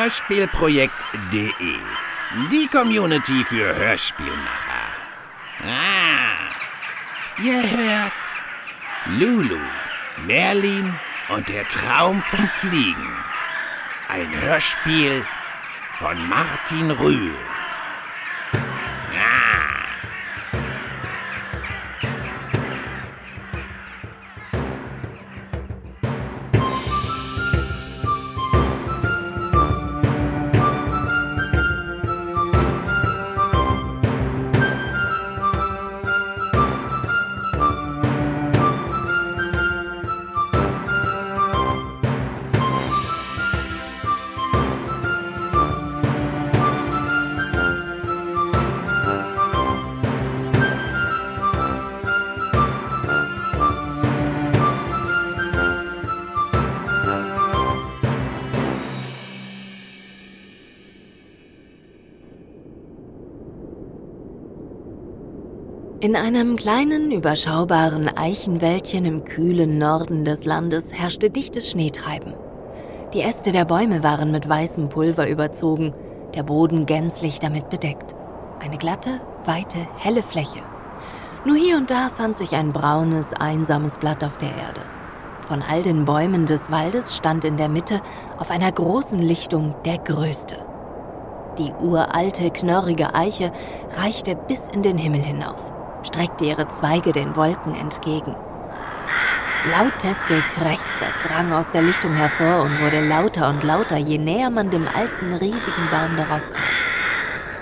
Hörspielprojekt.de. Die Community für Hörspielmacher. Ah, ihr hört Lulu, Merlin und der Traum vom Fliegen. Ein Hörspiel von Martin Rühl. In einem kleinen, überschaubaren Eichenwäldchen im kühlen Norden des Landes herrschte dichtes Schneetreiben. Die Äste der Bäume waren mit weißem Pulver überzogen, der Boden gänzlich damit bedeckt. Eine glatte, weite, helle Fläche. Nur hier und da fand sich ein braunes, einsames Blatt auf der Erde. Von all den Bäumen des Waldes stand in der Mitte auf einer großen Lichtung der größte. Die uralte, knorrige Eiche reichte bis in den Himmel hinauf streckte ihre Zweige den Wolken entgegen. Lautes Gekrächze drang aus der Lichtung hervor und wurde lauter und lauter, je näher man dem alten, riesigen Baum darauf kam.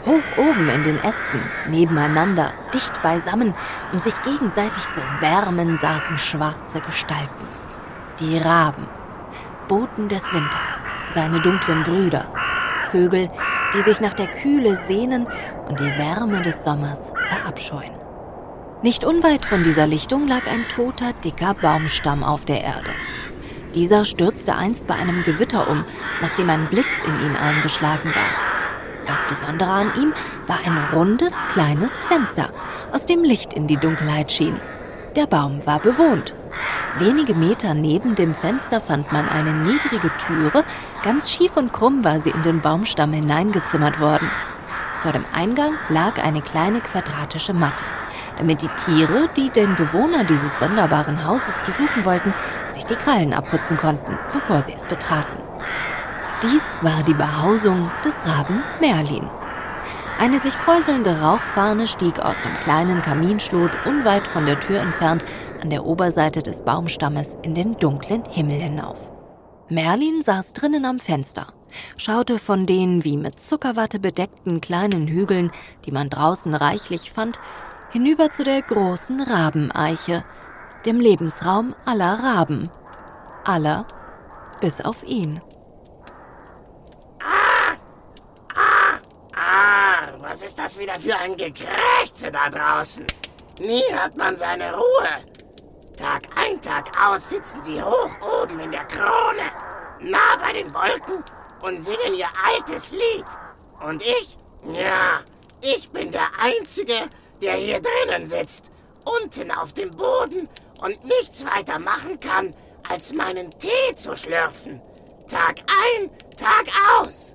Hoch oben in den Ästen, nebeneinander, dicht beisammen, um sich gegenseitig zu wärmen, saßen schwarze Gestalten. Die Raben, Boten des Winters, seine dunklen Brüder, Vögel, die sich nach der Kühle sehnen und die Wärme des Sommers verabscheuen. Nicht unweit von dieser Lichtung lag ein toter, dicker Baumstamm auf der Erde. Dieser stürzte einst bei einem Gewitter um, nachdem ein Blitz in ihn eingeschlagen war. Das Besondere an ihm war ein rundes, kleines Fenster, aus dem Licht in die Dunkelheit schien. Der Baum war bewohnt. Wenige Meter neben dem Fenster fand man eine niedrige Türe, ganz schief und krumm war sie in den Baumstamm hineingezimmert worden. Vor dem Eingang lag eine kleine quadratische Matte damit die Tiere, die den Bewohner dieses sonderbaren Hauses besuchen wollten, sich die Krallen abputzen konnten, bevor sie es betraten. Dies war die Behausung des Raben Merlin. Eine sich kräuselnde Rauchfahne stieg aus dem kleinen Kaminschlot unweit von der Tür entfernt an der Oberseite des Baumstammes in den dunklen Himmel hinauf. Merlin saß drinnen am Fenster, schaute von den wie mit Zuckerwatte bedeckten kleinen Hügeln, die man draußen reichlich fand, hinüber zu der großen Rabeneiche, dem Lebensraum aller Raben. Aller bis auf ihn. Ah! Ah! Ah! Was ist das wieder für ein Gekrächze da draußen? Nie hat man seine Ruhe. Tag ein, Tag aus sitzen sie hoch oben in der Krone, nah bei den Wolken und singen ihr altes Lied. Und ich? Ja, ich bin der Einzige, der hier drinnen sitzt, unten auf dem Boden und nichts weiter machen kann, als meinen Tee zu schlürfen. Tag ein, Tag aus.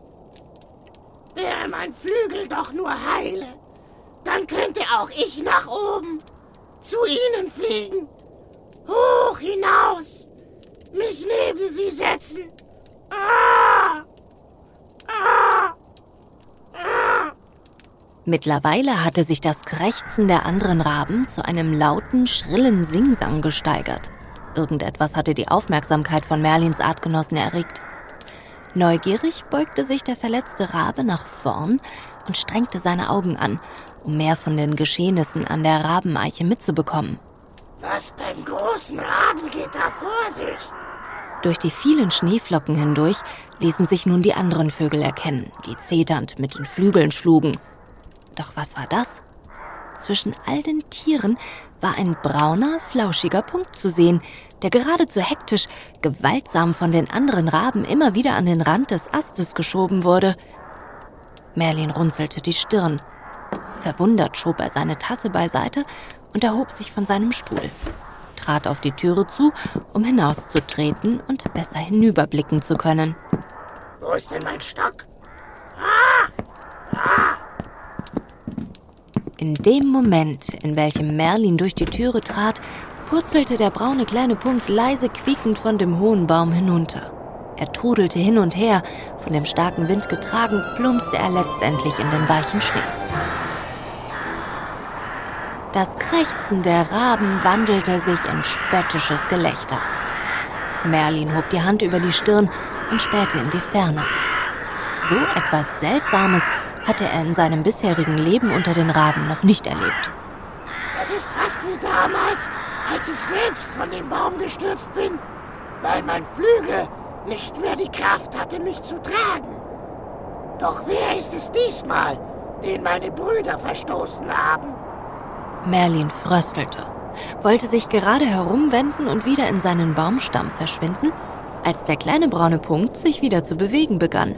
Wäre mein Flügel doch nur heile, dann könnte auch ich nach oben zu Ihnen fliegen, hoch hinaus, mich neben Sie setzen. Ah! Mittlerweile hatte sich das Krächzen der anderen Raben zu einem lauten, schrillen Singsang gesteigert. Irgendetwas hatte die Aufmerksamkeit von Merlins Artgenossen erregt. Neugierig beugte sich der verletzte Rabe nach vorn und strengte seine Augen an, um mehr von den Geschehnissen an der Rabeneiche mitzubekommen. Was beim großen Raben geht da vor sich? Durch die vielen Schneeflocken hindurch ließen sich nun die anderen Vögel erkennen, die zeternd mit den Flügeln schlugen doch was war das? Zwischen all den Tieren war ein brauner, flauschiger Punkt zu sehen, der geradezu hektisch, gewaltsam von den anderen Raben immer wieder an den Rand des Astes geschoben wurde. Merlin runzelte die Stirn. Verwundert schob er seine Tasse beiseite und erhob sich von seinem Stuhl. trat auf die Türe zu, um hinauszutreten und besser hinüberblicken zu können. Wo ist denn mein Stock? Ah! In dem Moment, in welchem Merlin durch die Türe trat, purzelte der braune kleine Punkt leise quiekend von dem hohen Baum hinunter. Er trudelte hin und her, von dem starken Wind getragen, plumpste er letztendlich in den weichen Schnee. Das Krächzen der Raben wandelte sich in spöttisches Gelächter. Merlin hob die Hand über die Stirn und spähte in die Ferne. So etwas Seltsames hatte er in seinem bisherigen Leben unter den Raben noch nicht erlebt. Das ist fast wie damals, als ich selbst von dem Baum gestürzt bin, weil mein Flügel nicht mehr die Kraft hatte, mich zu tragen. Doch wer ist es diesmal, den meine Brüder verstoßen haben? Merlin fröstelte, wollte sich gerade herumwenden und wieder in seinen Baumstamm verschwinden, als der kleine braune Punkt sich wieder zu bewegen begann,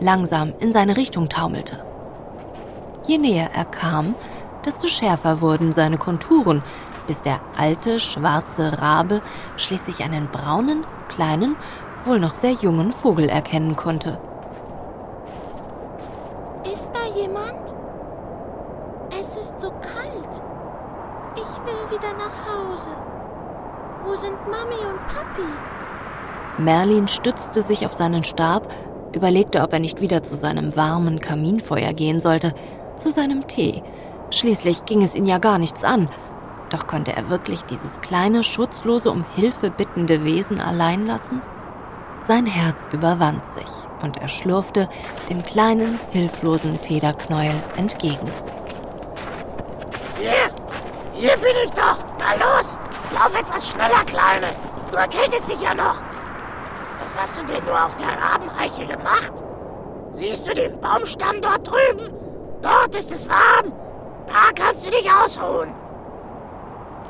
langsam in seine Richtung taumelte. Je näher er kam, desto schärfer wurden seine Konturen, bis der alte, schwarze Rabe schließlich einen braunen, kleinen, wohl noch sehr jungen Vogel erkennen konnte. Ist da jemand? Es ist so kalt. Ich will wieder nach Hause. Wo sind Mami und Papi? Merlin stützte sich auf seinen Stab, überlegte, ob er nicht wieder zu seinem warmen Kaminfeuer gehen sollte, zu seinem Tee. Schließlich ging es ihn ja gar nichts an. Doch konnte er wirklich dieses kleine, schutzlose, um Hilfe bittende Wesen allein lassen? Sein Herz überwand sich und er schlurfte dem kleinen, hilflosen Federknäuel entgegen. Hier, hier bin ich doch. Na los, lauf etwas schneller, Kleine. Du erkältest dich ja noch. Was hast du denn nur auf der Rabeneiche gemacht? Siehst du den Baumstamm dort drüben? Dort ist es warm. Da kannst du dich ausruhen.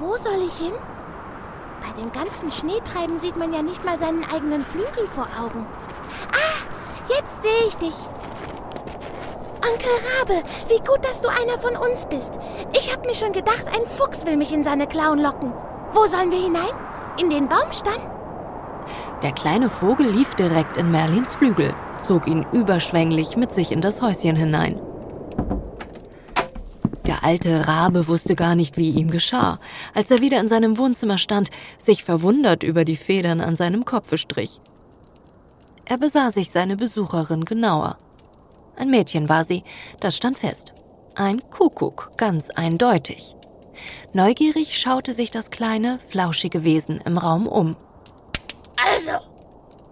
Wo soll ich hin? Bei dem ganzen Schneetreiben sieht man ja nicht mal seinen eigenen Flügel vor Augen. Ah, jetzt sehe ich dich. Onkel Rabe, wie gut, dass du einer von uns bist. Ich habe mir schon gedacht, ein Fuchs will mich in seine Klauen locken. Wo sollen wir hinein? In den Baumstamm? Der kleine Vogel lief direkt in Merlins Flügel, zog ihn überschwänglich mit sich in das Häuschen hinein. Der alte Rabe wusste gar nicht, wie ihm geschah, als er wieder in seinem Wohnzimmer stand, sich verwundert über die Federn an seinem Kopfe strich. Er besah sich seine Besucherin genauer. Ein Mädchen war sie, das stand fest. Ein Kuckuck, ganz eindeutig. Neugierig schaute sich das kleine, flauschige Wesen im Raum um. Also,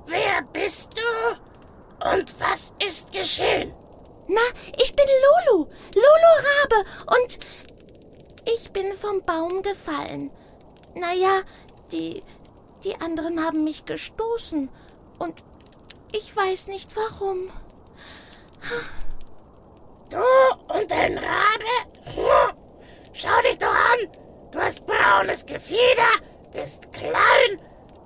wer bist du? Und was ist geschehen? Na, ich bin Lulu, Lulu Rabe und ich bin vom Baum gefallen. Naja, die, die anderen haben mich gestoßen und ich weiß nicht warum. Du und dein Rabe? Schau dich doch an. Du hast braunes Gefieder, bist klein,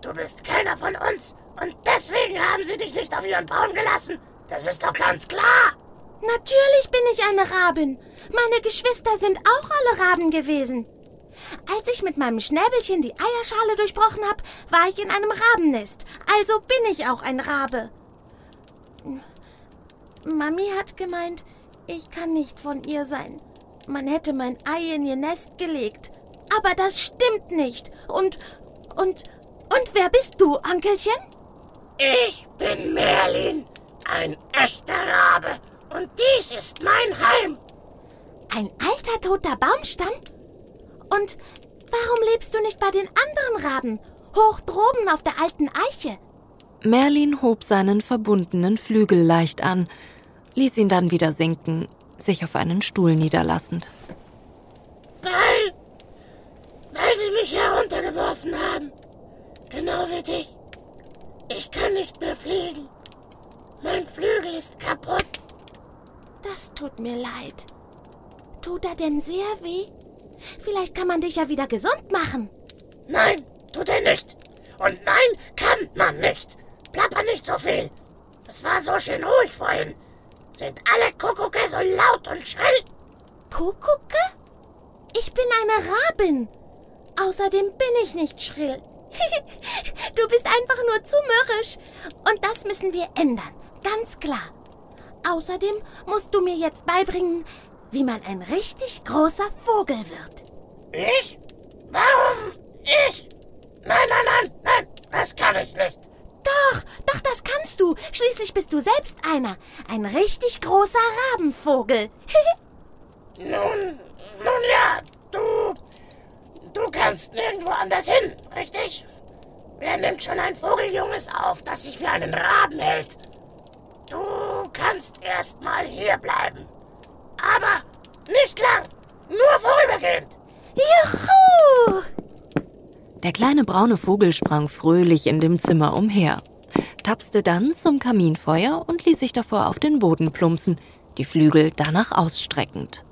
du bist keiner von uns und deswegen haben sie dich nicht auf ihren Baum gelassen. Das ist doch ganz klar. Natürlich bin ich eine Rabin. Meine Geschwister sind auch alle Raben gewesen. Als ich mit meinem Schnäbelchen die Eierschale durchbrochen habe, war ich in einem Rabennest. Also bin ich auch ein Rabe. Mami hat gemeint, ich kann nicht von ihr sein. Man hätte mein Ei in ihr Nest gelegt. Aber das stimmt nicht. Und, und, und wer bist du, Onkelchen? Ich bin Merlin, ein echter Rabe. Und dies ist mein Heim. Ein alter toter Baumstamm? Und warum lebst du nicht bei den anderen Raben? Hoch droben auf der alten Eiche. Merlin hob seinen verbundenen Flügel leicht an, ließ ihn dann wieder sinken, sich auf einen Stuhl niederlassend. Weil, weil sie mich heruntergeworfen haben. Genau wie dich. Ich kann nicht mehr fliegen. Mein Flügel ist kaputt. Das tut mir leid. Tut er denn sehr weh? Vielleicht kann man dich ja wieder gesund machen. Nein, tut er nicht. Und nein, kann man nicht. Plapper nicht so viel. Es war so schön ruhig vorhin. Sind alle Kuckucke so laut und schrill? Kuckucke? Ich bin eine Rabin. Außerdem bin ich nicht schrill. Du bist einfach nur zu mürrisch. Und das müssen wir ändern. Ganz klar. Außerdem musst du mir jetzt beibringen, wie man ein richtig großer Vogel wird. Ich? Warum? Ich? Nein, nein, nein, nein, das kann ich nicht. Doch, doch, das kannst du. Schließlich bist du selbst einer. Ein richtig großer Rabenvogel. nun, nun ja, du. Du kannst nirgendwo anders hin, richtig? Wer nimmt schon ein Vogeljunges auf, das sich für einen Raben hält? Du kannst erst mal hier bleiben. Aber nicht lang, nur vorübergehend. Juhu! Der kleine braune Vogel sprang fröhlich in dem Zimmer umher, tapste dann zum Kaminfeuer und ließ sich davor auf den Boden plumpsen, die Flügel danach ausstreckend.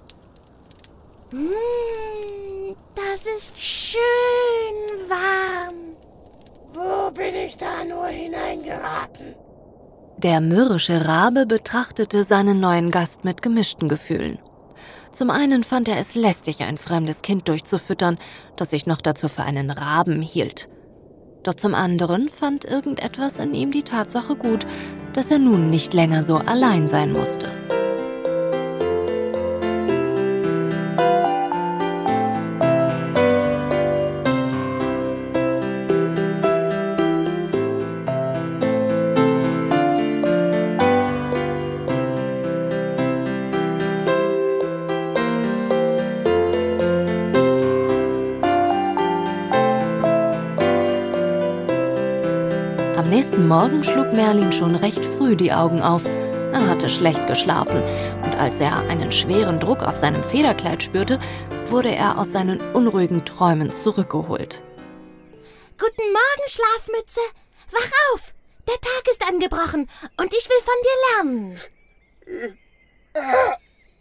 Mmh, das ist schön warm. Wo bin ich da nur hineingeraten? Der mürrische Rabe betrachtete seinen neuen Gast mit gemischten Gefühlen. Zum einen fand er es lästig, ein fremdes Kind durchzufüttern, das sich noch dazu für einen Raben hielt. Doch zum anderen fand irgendetwas in ihm die Tatsache gut, dass er nun nicht länger so allein sein musste. Nächsten Morgen schlug Merlin schon recht früh die Augen auf. Er hatte schlecht geschlafen und als er einen schweren Druck auf seinem Federkleid spürte, wurde er aus seinen unruhigen Träumen zurückgeholt. Guten Morgen, Schlafmütze. Wach auf. Der Tag ist angebrochen und ich will von dir lernen.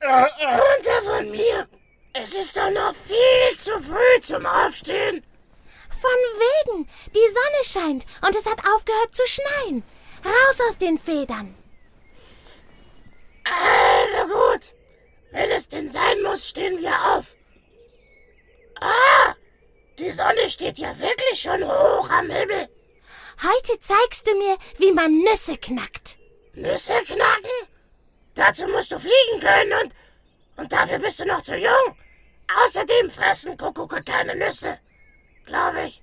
Runter von mir. Es ist doch noch viel zu früh zum Aufstehen. Von wegen. Die Sonne scheint und es hat aufgehört zu schneien. Raus aus den Federn. Also gut. Wenn es denn sein muss, stehen wir auf. Ah, die Sonne steht ja wirklich schon hoch am Himmel. Heute zeigst du mir, wie man Nüsse knackt. Nüsse knacken? Dazu musst du fliegen können und, und dafür bist du noch zu jung. Außerdem fressen Kuckucke keine Nüsse glaube ich.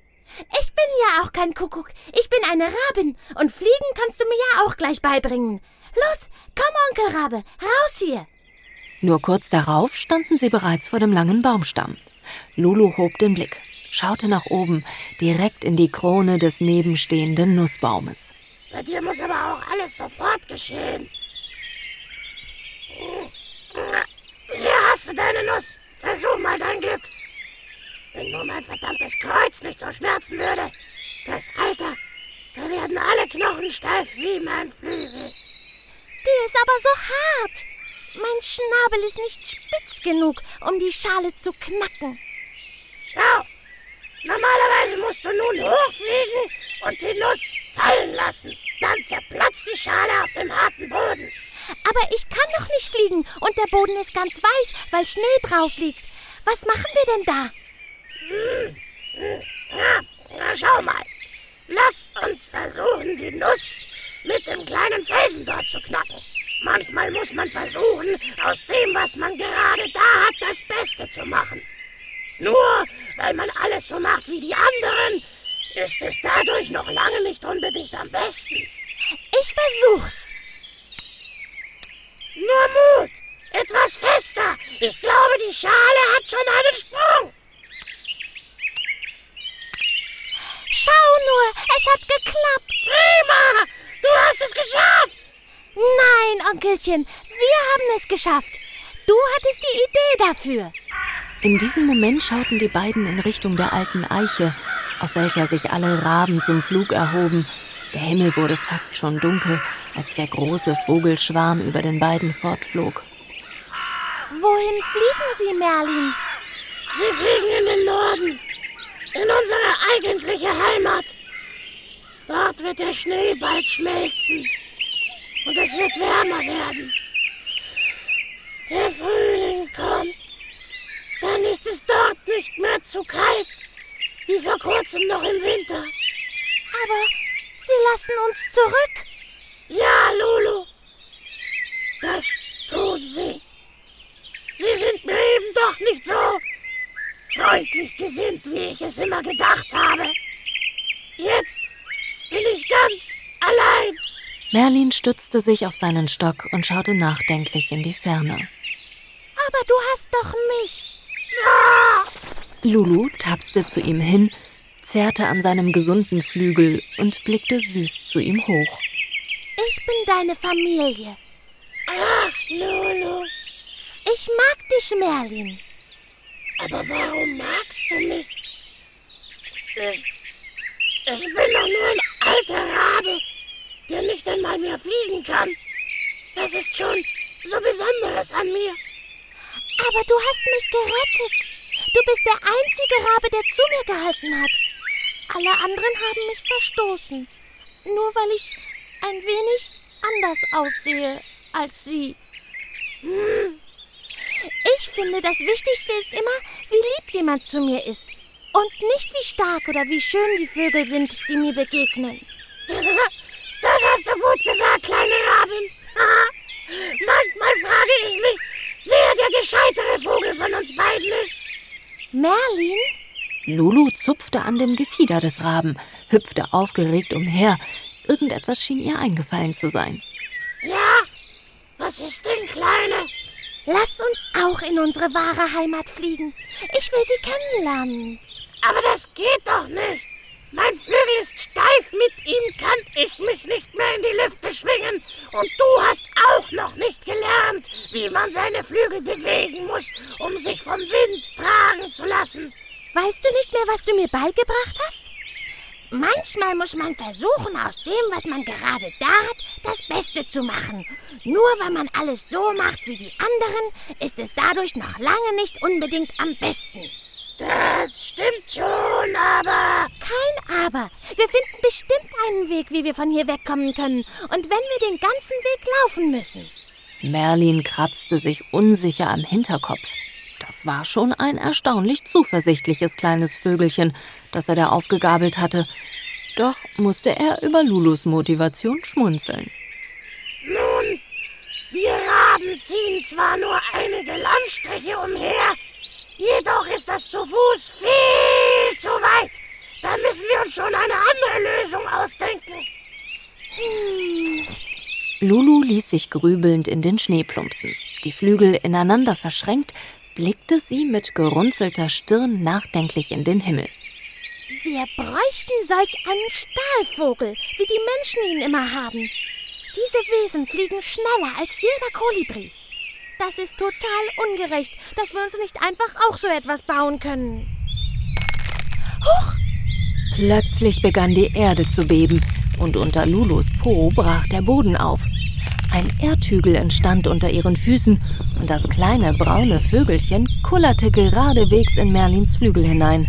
Ich bin ja auch kein Kuckuck. Ich bin eine Rabin. Und fliegen kannst du mir ja auch gleich beibringen. Los, komm, Onkel Rabe, raus hier. Nur kurz darauf standen sie bereits vor dem langen Baumstamm. Lulu hob den Blick, schaute nach oben, direkt in die Krone des nebenstehenden Nussbaumes. Bei dir muss aber auch alles sofort geschehen. Hier hast du deine Nuss. Versuch mal dein Glück. Wenn nur mein verdammtes Kreuz nicht so schmerzen würde. Das Alter, da werden alle Knochen steif wie mein Flügel. Die ist aber so hart. Mein Schnabel ist nicht spitz genug, um die Schale zu knacken. Schau, normalerweise musst du nun hochfliegen und die Nuss fallen lassen. Dann zerplatzt die Schale auf dem harten Boden. Aber ich kann noch nicht fliegen und der Boden ist ganz weich, weil Schnee drauf liegt. Was machen wir denn da? Na, schau mal. Lass uns versuchen, die Nuss mit dem kleinen Felsen dort zu knacken. Manchmal muss man versuchen, aus dem, was man gerade da hat, das Beste zu machen. Nur weil man alles so macht wie die anderen, ist es dadurch noch lange nicht unbedingt am besten. Ich versuch's. Nur Mut! Etwas fester! Ich glaube, die Schale hat schon einen Sprung! Schau nur, es hat geklappt. Prima, du hast es geschafft. Nein, Onkelchen, wir haben es geschafft. Du hattest die Idee dafür. In diesem Moment schauten die beiden in Richtung der alten Eiche, auf welcher sich alle Raben zum Flug erhoben. Der Himmel wurde fast schon dunkel, als der große Vogelschwarm über den beiden fortflog. Wohin fliegen Sie, Merlin? Sie fliegen in den Norden in unsere eigentliche Heimat. Dort wird der Schnee bald schmelzen und es wird wärmer werden. Der Frühling kommt. Dann ist es dort nicht mehr zu kalt wie vor kurzem noch im Winter. Aber sie lassen uns zurück. Ja, Lulu. Das tun sie. Sie sind mir eben doch nicht so freundlich gesinnt, wie ich es immer gedacht habe. Jetzt bin ich ganz allein. Merlin stützte sich auf seinen Stock und schaute nachdenklich in die Ferne. Aber du hast doch mich. Lulu tapste zu ihm hin, zerrte an seinem gesunden Flügel und blickte süß zu ihm hoch. Ich bin deine Familie. Ach, Lulu. Ich mag dich, Merlin. Aber warum magst du mich? Ich, ich bin doch nur ein alter Rabe, der nicht einmal mehr fliegen kann. Was ist schon so Besonderes an mir? Aber du hast mich gerettet. Du bist der einzige Rabe, der zu mir gehalten hat. Alle anderen haben mich verstoßen. Nur weil ich ein wenig anders aussehe als sie. Hm, Ich finde, das Wichtigste ist immer, wie lieb jemand zu mir ist. Und nicht wie stark oder wie schön die Vögel sind, die mir begegnen. Das hast du gut gesagt, kleine Rabin. Manchmal frage ich mich, wer der gescheitere Vogel von uns beiden ist. Merlin? Lulu zupfte an dem Gefieder des Raben, hüpfte aufgeregt umher. Irgendetwas schien ihr eingefallen zu sein. Ja, was ist denn, Kleine? Lass uns auch in unsere wahre Heimat fliegen. Ich will sie kennenlernen. Aber das geht doch nicht. Mein Flügel ist steif, mit ihm kann ich mich nicht mehr in die Lüfte schwingen. Und du hast auch noch nicht gelernt, wie man seine Flügel bewegen muss, um sich vom Wind tragen zu lassen. Weißt du nicht mehr, was du mir beigebracht hast? Manchmal muss man versuchen, aus dem, was man gerade da hat, das Beste zu machen. Nur weil man alles so macht wie die anderen, ist es dadurch noch lange nicht unbedingt am besten. Das stimmt schon, aber... Kein Aber. Wir finden bestimmt einen Weg, wie wir von hier wegkommen können. Und wenn wir den ganzen Weg laufen müssen. Merlin kratzte sich unsicher am Hinterkopf. Das war schon ein erstaunlich zuversichtliches kleines Vögelchen, das er da aufgegabelt hatte. Doch musste er über Lulus Motivation schmunzeln. Nun, wir Raben ziehen zwar nur einige Landstriche umher, jedoch ist das zu Fuß viel zu weit. Da müssen wir uns schon eine andere Lösung ausdenken. Lulu ließ sich grübelnd in den Schnee plumpsen. Die Flügel ineinander verschränkt, blickte sie mit gerunzelter Stirn nachdenklich in den Himmel. Wir bräuchten solch einen Stahlvogel, wie die Menschen ihn immer haben. Diese Wesen fliegen schneller als jeder Kolibri. Das ist total ungerecht, dass wir uns nicht einfach auch so etwas bauen können. Plötzlich begann die Erde zu beben und unter Lulus Po brach der Boden auf. Ein Erdhügel entstand unter ihren Füßen und das kleine braune Vögelchen kullerte geradewegs in Merlins Flügel hinein.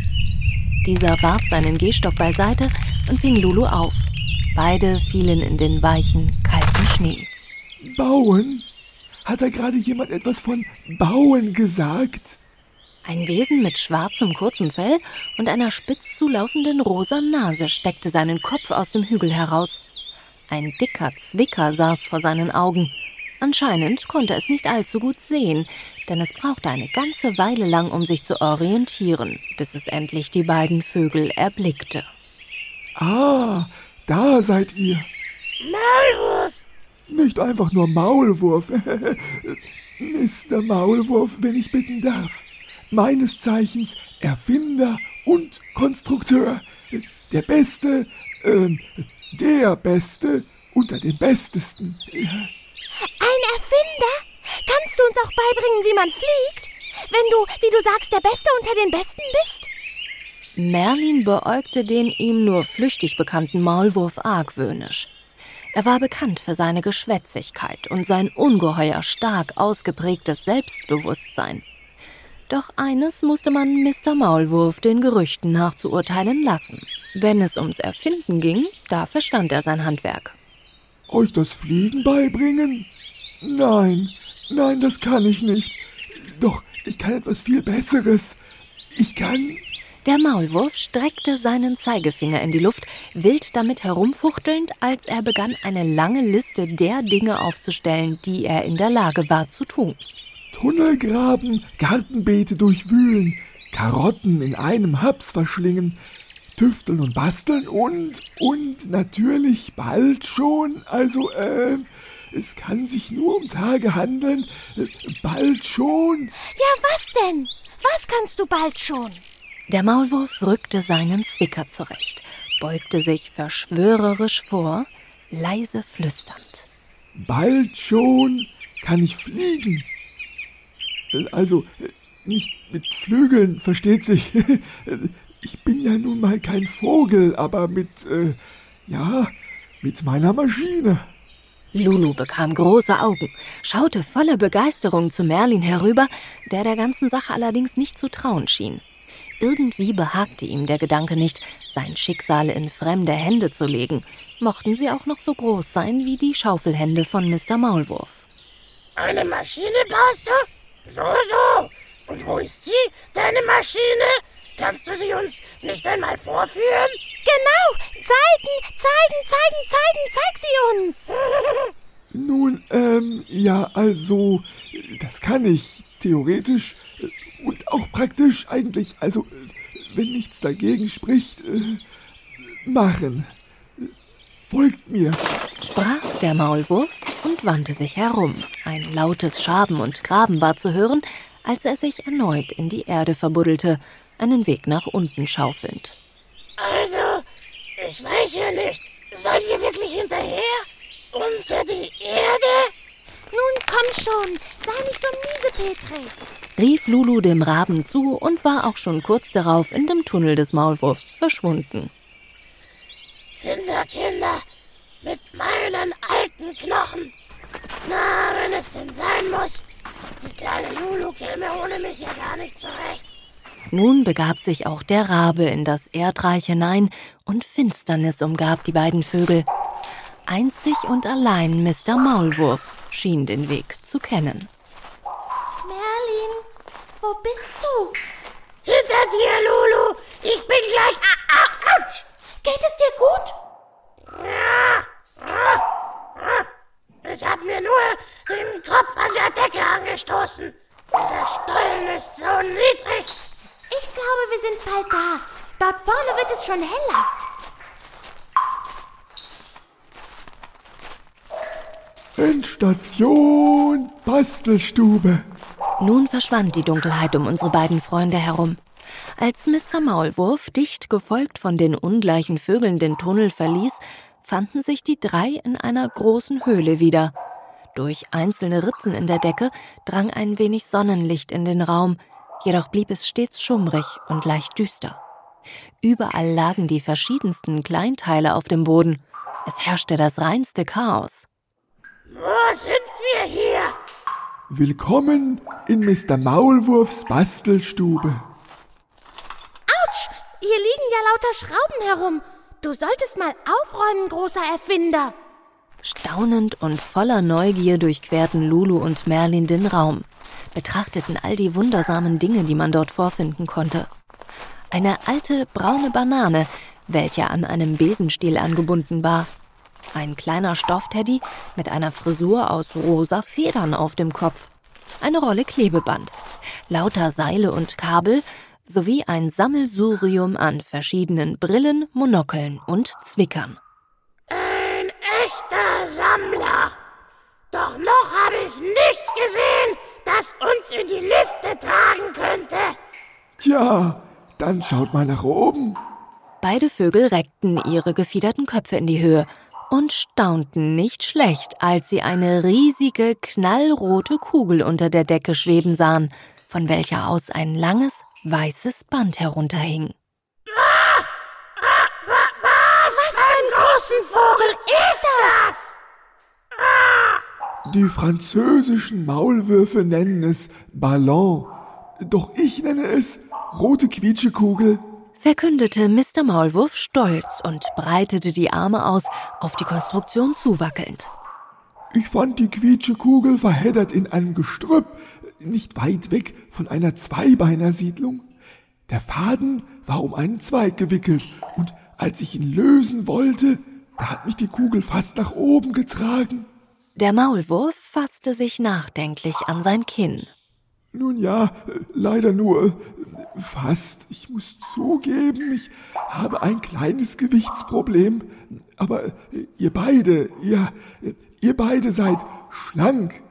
Dieser warf seinen Gehstock beiseite und fing Lulu auf. Beide fielen in den weichen, kalten Schnee. Bauen? Hat da gerade jemand etwas von Bauen gesagt? Ein Wesen mit schwarzem, kurzem Fell und einer spitz zulaufenden rosa Nase steckte seinen Kopf aus dem Hügel heraus. Ein dicker Zwicker saß vor seinen Augen. Anscheinend konnte es nicht allzu gut sehen, denn es brauchte eine ganze Weile lang, um sich zu orientieren, bis es endlich die beiden Vögel erblickte. Ah, da seid ihr. Maulwurf! Nicht einfach nur Maulwurf. Mr. Maulwurf, wenn ich bitten darf. Meines Zeichens Erfinder und Konstrukteur. Der Beste, ähm, der Beste unter den Bestesten. Ein Erfinder? Kannst du uns auch beibringen, wie man fliegt? Wenn du, wie du sagst, der Beste unter den Besten bist? Merlin beäugte den ihm nur flüchtig bekannten Maulwurf argwöhnisch. Er war bekannt für seine Geschwätzigkeit und sein ungeheuer stark ausgeprägtes Selbstbewusstsein. Doch eines musste man Mr. Maulwurf den Gerüchten nach zu urteilen lassen. Wenn es ums Erfinden ging, da verstand er sein Handwerk. Euch das Fliegen beibringen? Nein, nein, das kann ich nicht. Doch, ich kann etwas viel Besseres. Ich kann. Der Maulwurf streckte seinen Zeigefinger in die Luft, wild damit herumfuchtelnd, als er begann, eine lange Liste der Dinge aufzustellen, die er in der Lage war zu tun. Tunnel graben, Gartenbeete durchwühlen, Karotten in einem Haps verschlingen, tüfteln und basteln und, und natürlich bald schon, also, äh, es kann sich nur um Tage handeln, äh, bald schon. Ja, was denn? Was kannst du bald schon? Der Maulwurf rückte seinen Zwicker zurecht, beugte sich verschwörerisch vor, leise flüsternd. Bald schon kann ich fliegen. Also nicht mit Flügeln, versteht sich. Ich bin ja nun mal kein Vogel, aber mit, äh, ja, mit meiner Maschine. Lulu bekam große Augen, schaute voller Begeisterung zu Merlin herüber, der der ganzen Sache allerdings nicht zu trauen schien. Irgendwie behagte ihm der Gedanke nicht, sein Schicksal in fremde Hände zu legen, mochten sie auch noch so groß sein wie die Schaufelhände von Mr. Maulwurf. Eine Maschine baust du? So, so. Und wo ist sie, deine Maschine? Kannst du sie uns nicht einmal vorführen? Genau! Zeigen, zeigen, zeigen, zeigen, zeig sie uns! Nun, ähm, ja, also, das kann ich theoretisch und auch praktisch eigentlich, also wenn nichts dagegen spricht, äh, machen. Folgt mir, sprach der Maulwurf und wandte sich herum. Ein lautes Schaben und Graben war zu hören, als er sich erneut in die Erde verbuddelte, einen Weg nach unten schaufelnd. Also, ich weiß ja nicht. Sollen wir wirklich hinterher? Unter die Erde? Nun komm schon, sei nicht so miesepetrig rief Lulu dem Raben zu und war auch schon kurz darauf in dem Tunnel des Maulwurfs verschwunden. Kinder, Kinder, mit meinen alten Knochen. Na, wenn es denn sein muss. Die kleine Lulu käme ohne mich ja gar nicht zurecht. Nun begab sich auch der Rabe in das Erdreich hinein und Finsternis umgab die beiden Vögel. Einzig und allein Mr. Maulwurf schien den Weg zu kennen. Wo bist du? Hinter dir, Lulu. Ich bin gleich. Ah, ah, ouch. Geht es dir gut? Ja. Ich habe mir nur den Kopf an der Decke angestoßen. Dieser Stollen ist so niedrig. Ich glaube, wir sind bald da. Dort vorne wird es schon heller. Endstation Bastelstube. Nun verschwand die Dunkelheit um unsere beiden Freunde herum. Als Mr. Maulwurf, dicht gefolgt von den ungleichen Vögeln, den Tunnel verließ, fanden sich die drei in einer großen Höhle wieder. Durch einzelne Ritzen in der Decke drang ein wenig Sonnenlicht in den Raum, jedoch blieb es stets schummrig und leicht düster. Überall lagen die verschiedensten Kleinteile auf dem Boden. Es herrschte das reinste Chaos. Wo sind wir hier? Willkommen in Mr. Maulwurfs Bastelstube. Autsch! Hier liegen ja lauter Schrauben herum. Du solltest mal aufräumen, großer Erfinder. Staunend und voller Neugier durchquerten Lulu und Merlin den Raum, betrachteten all die wundersamen Dinge, die man dort vorfinden konnte. Eine alte braune Banane, welche an einem Besenstiel angebunden war, ein kleiner Stoffteddy mit einer Frisur aus rosa Federn auf dem Kopf. Eine Rolle Klebeband. Lauter Seile und Kabel sowie ein Sammelsurium an verschiedenen Brillen, Monokeln und Zwickern. Ein echter Sammler. Doch noch habe ich nichts gesehen, das uns in die Lüfte tragen könnte. Tja, dann schaut mal nach oben. Beide Vögel reckten ihre gefiederten Köpfe in die Höhe und staunten nicht schlecht, als sie eine riesige, knallrote Kugel unter der Decke schweben sahen, von welcher aus ein langes, weißes Band herunterhing. Was, was für ein großen Vogel ist das? Die französischen Maulwürfe nennen es Ballon, doch ich nenne es rote Quietschekugel verkündete Mr. Maulwurf stolz und breitete die Arme aus, auf die Konstruktion zuwackelnd. Ich fand die Quietschekugel verheddert in einem Gestrüpp, nicht weit weg von einer Zweibeinersiedlung. Der Faden war um einen Zweig gewickelt und als ich ihn lösen wollte, da hat mich die Kugel fast nach oben getragen. Der Maulwurf fasste sich nachdenklich an sein Kinn. Nun ja, leider nur fast. Ich muss zugeben, ich habe ein kleines Gewichtsproblem. Aber ihr beide, ihr, ihr beide seid schlank,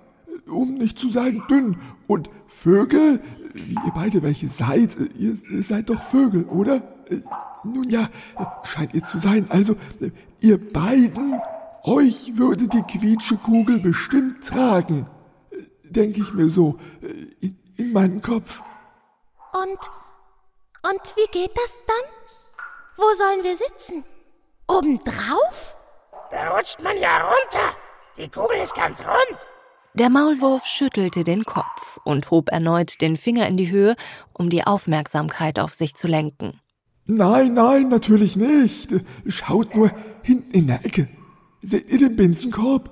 um nicht zu sagen dünn. Und Vögel, wie ihr beide welche seid, ihr seid doch Vögel, oder? Nun ja, scheint ihr zu sein. Also, ihr beiden, euch würde die Quietschekugel bestimmt tragen denke ich mir so, in, in meinen Kopf. Und, und wie geht das dann? Wo sollen wir sitzen? Obendrauf? Da rutscht man ja runter. Die Kugel ist ganz rund. Der Maulwurf schüttelte den Kopf und hob erneut den Finger in die Höhe, um die Aufmerksamkeit auf sich zu lenken. Nein, nein, natürlich nicht. Schaut nur hinten in der Ecke. Seht ihr den Binsenkorb?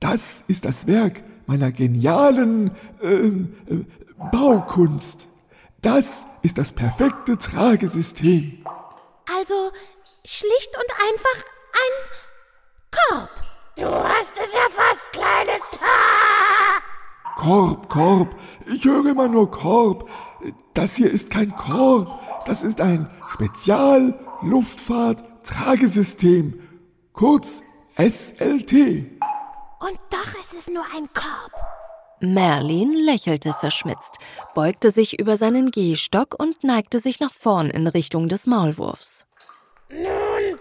Das ist das Werk meiner genialen äh, äh, Baukunst. Das ist das perfekte Tragesystem. Also schlicht und einfach ein Korb. Du hast es ja fast, kleines Haar. Korb, Korb. Ich höre immer nur Korb. Das hier ist kein Korb. Das ist ein Spezial-Luftfahrt-Tragesystem. Kurz SLT. Und doch ist es nur ein Korb. Merlin lächelte verschmitzt, beugte sich über seinen Gehstock und neigte sich nach vorn in Richtung des Maulwurfs. Nun,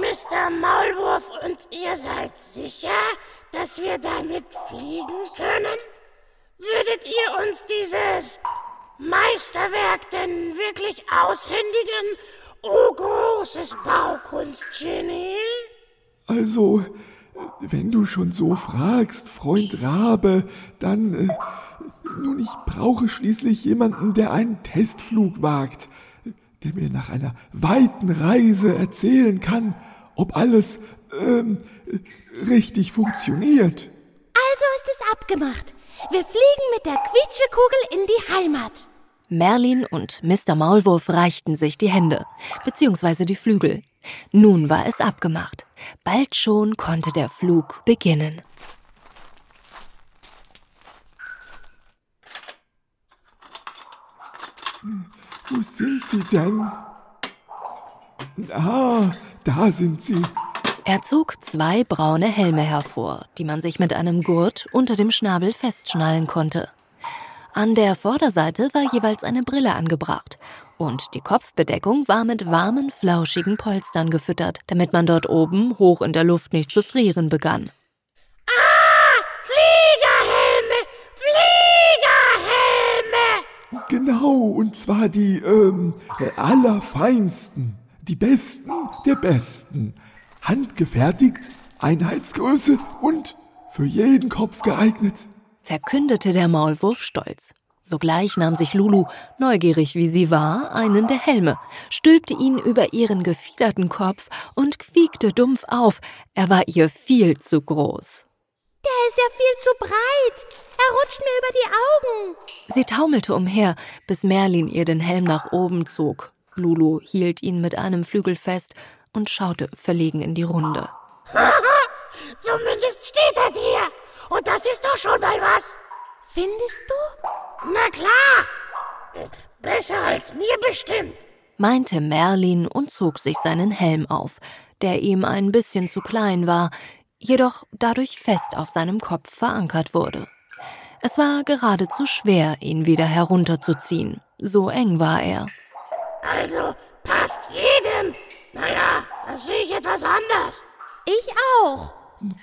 Mr. Maulwurf und ihr seid sicher, dass wir damit fliegen können? Würdet ihr uns dieses Meisterwerk denn wirklich aushändigen, o oh, großes Baukunstgenie? Also, wenn du schon so fragst, Freund Rabe, dann. Äh, nun, ich brauche schließlich jemanden, der einen Testflug wagt, der mir nach einer weiten Reise erzählen kann, ob alles ähm, richtig funktioniert. Also ist es abgemacht. Wir fliegen mit der Quietschekugel in die Heimat. Merlin und Mr. Maulwurf reichten sich die Hände, beziehungsweise die Flügel. Nun war es abgemacht. Bald schon konnte der Flug beginnen. Wo sind Sie denn? Ah, da sind Sie. Er zog zwei braune Helme hervor, die man sich mit einem Gurt unter dem Schnabel festschnallen konnte. An der Vorderseite war jeweils eine Brille angebracht und die Kopfbedeckung war mit warmen, flauschigen Polstern gefüttert, damit man dort oben hoch in der Luft nicht zu frieren begann. Ah! Fliegerhelme! Fliegerhelme! Genau, und zwar die ähm, allerfeinsten, die besten der besten. Handgefertigt, Einheitsgröße und für jeden Kopf geeignet verkündete der Maulwurf stolz. Sogleich nahm sich Lulu, neugierig wie sie war, einen der Helme, stülpte ihn über ihren gefiederten Kopf und quiekte dumpf auf. Er war ihr viel zu groß. Der ist ja viel zu breit. Er rutscht mir über die Augen. Sie taumelte umher, bis Merlin ihr den Helm nach oben zog. Lulu hielt ihn mit einem Flügel fest und schaute verlegen in die Runde. Zumindest steht er dir. Und das ist doch schon mal was. Findest du? Na klar. Besser als mir bestimmt. meinte Merlin und zog sich seinen Helm auf, der ihm ein bisschen zu klein war, jedoch dadurch fest auf seinem Kopf verankert wurde. Es war geradezu schwer, ihn wieder herunterzuziehen. So eng war er. Also passt jedem. Naja, das sehe ich etwas anders. Ich auch.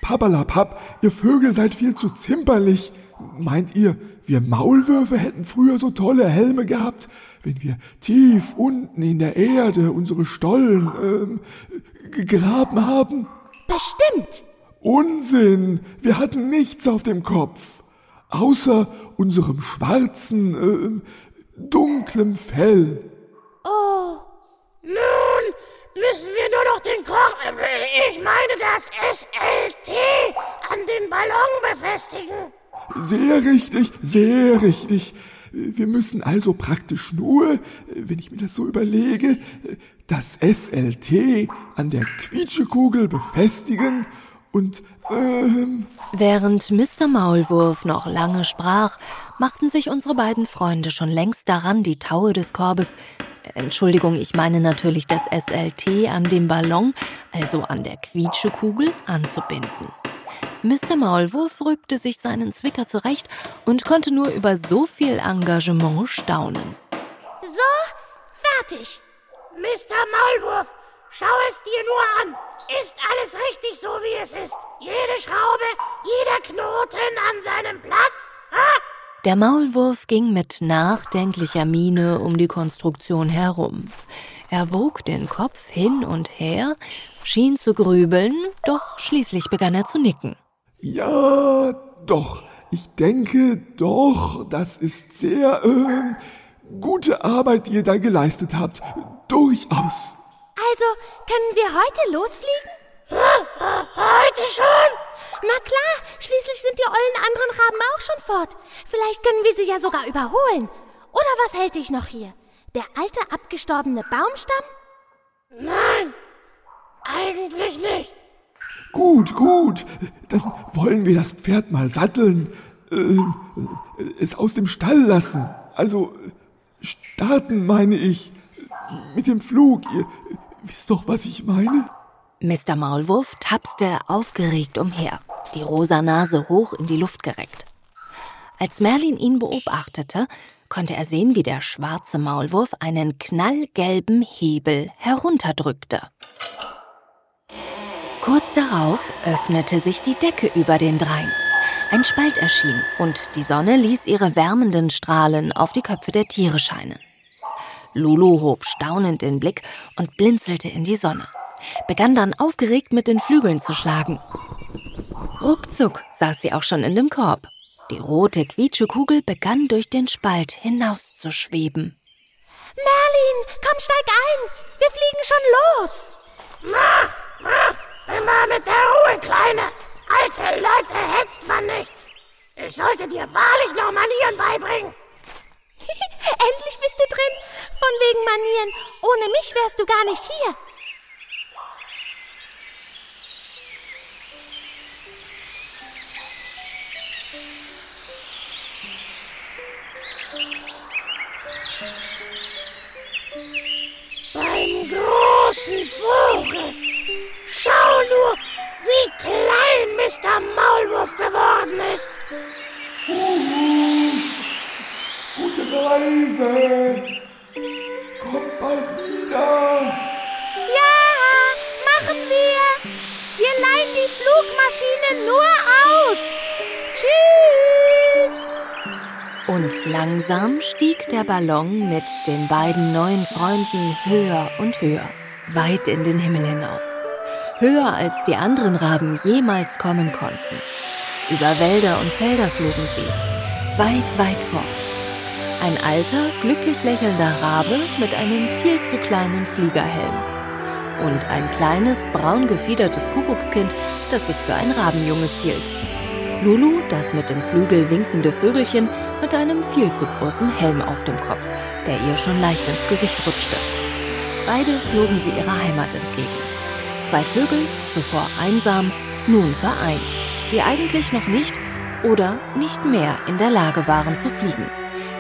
Pappalapapp, ihr Vögel seid viel zu zimperlich. Meint ihr, wir Maulwürfe hätten früher so tolle Helme gehabt, wenn wir tief unten in der Erde unsere Stollen ähm, gegraben haben? Bestimmt. Unsinn! Wir hatten nichts auf dem Kopf, außer unserem schwarzen, äh, dunklem Fell. Oh. Nun, müssen wir nur noch den Korb, äh, ich meine das SLT, an den Ballon befestigen. Sehr richtig, sehr richtig. Wir müssen also praktisch nur, wenn ich mir das so überlege, das SLT an der Quietschekugel befestigen und ähm. Während Mr. Maulwurf noch lange sprach, machten sich unsere beiden Freunde schon längst daran, die Taue des Korbes, Entschuldigung, ich meine natürlich das SLT an dem Ballon, also an der Quietschekugel, anzubinden. Mr. Maulwurf rückte sich seinen Zwicker zurecht und konnte nur über so viel Engagement staunen. So, fertig. Mr. Maulwurf, schau es dir nur an. Ist alles richtig so, wie es ist? Jede Schraube, jeder Knoten an seinem Platz? Ha? Der Maulwurf ging mit nachdenklicher Miene um die Konstruktion herum. Er wog den Kopf hin und her, schien zu grübeln, doch schließlich begann er zu nicken. Ja, doch. Ich denke doch, das ist sehr äh, gute Arbeit, die ihr da geleistet habt. Durchaus. Also, können wir heute losfliegen? Heute schon? Na klar, schließlich sind die ollen anderen Raben auch schon fort. Vielleicht können wir sie ja sogar überholen. Oder was hält dich noch hier? Der alte abgestorbene Baumstamm? Nein, eigentlich nicht. Gut, gut. Dann wollen wir das Pferd mal satteln, äh, es aus dem Stall lassen. Also starten, meine ich. Mit dem Flug. Ihr wisst doch, was ich meine. Mr. Maulwurf tapste aufgeregt umher, die rosa Nase hoch in die Luft gereckt. Als Merlin ihn beobachtete, konnte er sehen, wie der schwarze Maulwurf einen knallgelben Hebel herunterdrückte. Kurz darauf öffnete sich die Decke über den dreien. Ein Spalt erschien und die Sonne ließ ihre wärmenden Strahlen auf die Köpfe der Tiere scheinen. Lulu hob staunend den Blick und blinzelte in die Sonne, begann dann aufgeregt mit den Flügeln zu schlagen. Ruckzuck saß sie auch schon in dem Korb. Die rote Quietschekugel begann durch den Spalt hinauszuschweben. Merlin, komm, steig ein! Wir fliegen schon los! Immer mit der Ruhe, Kleine! Alte Leute hetzt man nicht! Ich sollte dir wahrlich noch Manieren beibringen! Endlich bist du drin! Von wegen Manieren! Ohne mich wärst du gar nicht hier! Beim großen Vogel Schau nur, wie klein Mr. Maulwurf geworden ist. Uhu. Gute Reise. Kommt bald wieder. Ja, machen wir. Wir leihen die Flugmaschine nur aus. Tschüss. Und langsam stieg der Ballon mit den beiden neuen Freunden höher und höher, weit in den Himmel hinauf höher als die anderen Raben jemals kommen konnten. Über Wälder und Felder flogen sie, weit, weit fort. Ein alter, glücklich lächelnder Rabe mit einem viel zu kleinen Fliegerhelm. Und ein kleines, braun gefiedertes Kuckuckskind, das sich für ein Rabenjunges hielt. Lulu, das mit dem Flügel winkende Vögelchen, mit einem viel zu großen Helm auf dem Kopf, der ihr schon leicht ins Gesicht rutschte. Beide flogen sie ihrer Heimat entgegen. Zwei Vögel, zuvor einsam, nun vereint, die eigentlich noch nicht oder nicht mehr in der Lage waren zu fliegen,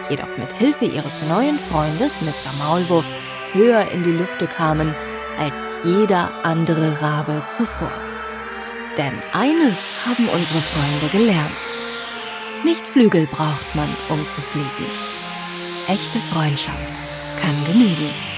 jedoch mit Hilfe ihres neuen Freundes Mr. Maulwurf höher in die Lüfte kamen als jeder andere Rabe zuvor. Denn eines haben unsere Freunde gelernt. Nicht Flügel braucht man, um zu fliegen. Echte Freundschaft kann genügen.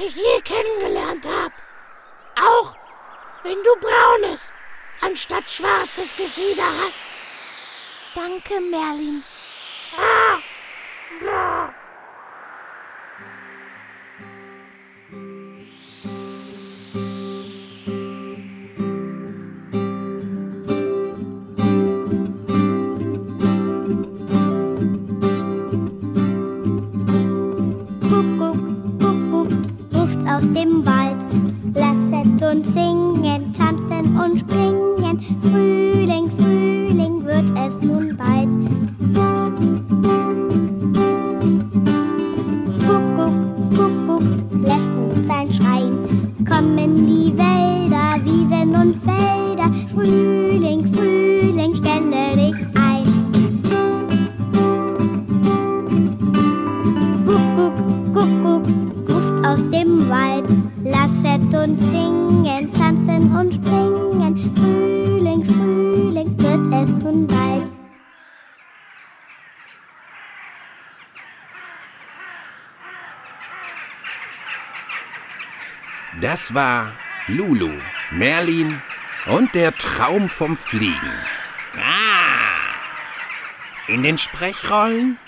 Ich je kennengelernt habe. Auch wenn du braunes anstatt schwarzes Gefieder hast. Danke, Merlin. Uns singen, tanzen und springen. War Lulu, Merlin und der Traum vom Fliegen. Ah! In den Sprechrollen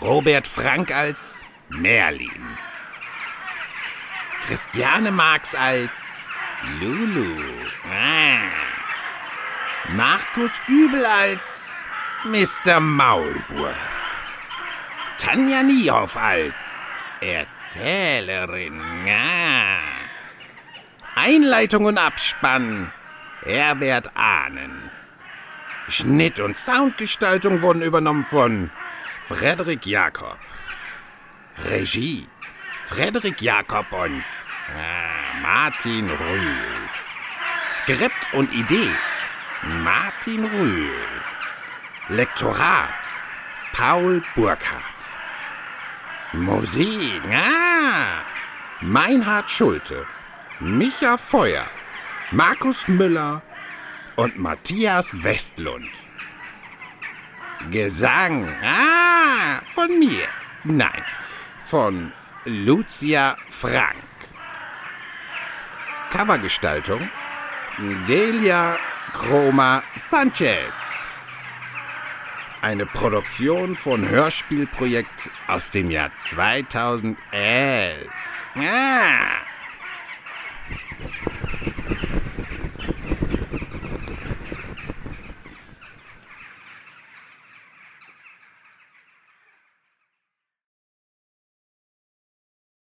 Robert Frank als Merlin. Christiane Marx als Lulu. Ah. Markus Dübel als Mr. Maulwurf. Tanja Niehoff als Erzählerin. Ah. Einleitung und Abspann Herbert Ahnen. Schnitt und Soundgestaltung wurden übernommen von Frederik Jakob. Regie Frederik Jakob und ah, Martin Rühl. Skript und Idee Martin Rühl. Lektorat Paul Burkhardt. Musik, ah, Meinhard Schulte, Micha Feuer, Markus Müller und Matthias Westlund. Gesang, ah, von mir. Nein, von Lucia Frank. Covergestaltung Delia Chroma Sanchez. Eine Produktion von Hörspielprojekt aus dem Jahr 2011. Ah. Thank you.